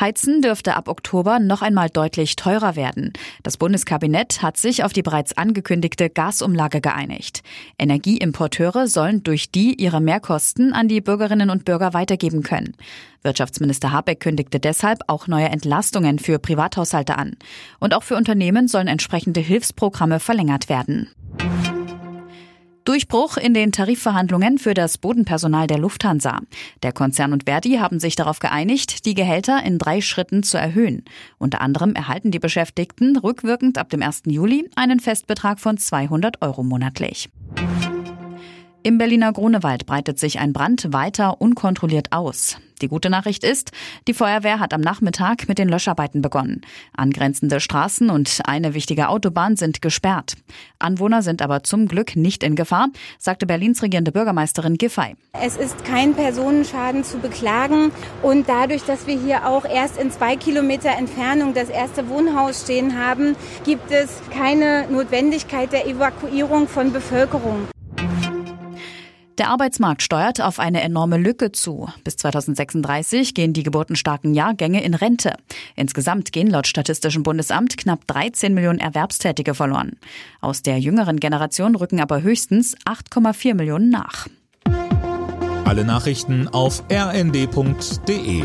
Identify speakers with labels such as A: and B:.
A: Heizen dürfte ab Oktober noch einmal deutlich teurer werden. Das Bundeskabinett hat sich auf die bereits angekündigte Gasumlage geeinigt. Energieimporteure sollen durch die ihre Mehrkosten an die Bürgerinnen und Bürger weitergeben können. Wirtschaftsminister Habeck kündigte deshalb auch neue Entlastungen für Privathaushalte an. Und auch für Unternehmen sollen entsprechende Hilfsprogramme verlängert werden. Durchbruch in den Tarifverhandlungen für das Bodenpersonal der Lufthansa. Der Konzern und Verdi haben sich darauf geeinigt, die Gehälter in drei Schritten zu erhöhen. Unter anderem erhalten die Beschäftigten rückwirkend ab dem 1. Juli einen Festbetrag von 200 Euro monatlich. Im Berliner Grunewald breitet sich ein Brand weiter unkontrolliert aus. Die gute Nachricht ist, die Feuerwehr hat am Nachmittag mit den Löscharbeiten begonnen. Angrenzende Straßen und eine wichtige Autobahn sind gesperrt. Anwohner sind aber zum Glück nicht in Gefahr, sagte Berlins regierende Bürgermeisterin Giffey.
B: Es ist kein Personenschaden zu beklagen und dadurch, dass wir hier auch erst in zwei Kilometer Entfernung das erste Wohnhaus stehen haben, gibt es keine Notwendigkeit der Evakuierung von Bevölkerung.
A: Der Arbeitsmarkt steuert auf eine enorme Lücke zu. Bis 2036 gehen die geburtenstarken Jahrgänge in Rente. Insgesamt gehen laut Statistischem Bundesamt knapp 13 Millionen Erwerbstätige verloren. Aus der jüngeren Generation rücken aber höchstens 8,4 Millionen nach.
C: Alle Nachrichten auf rnd.de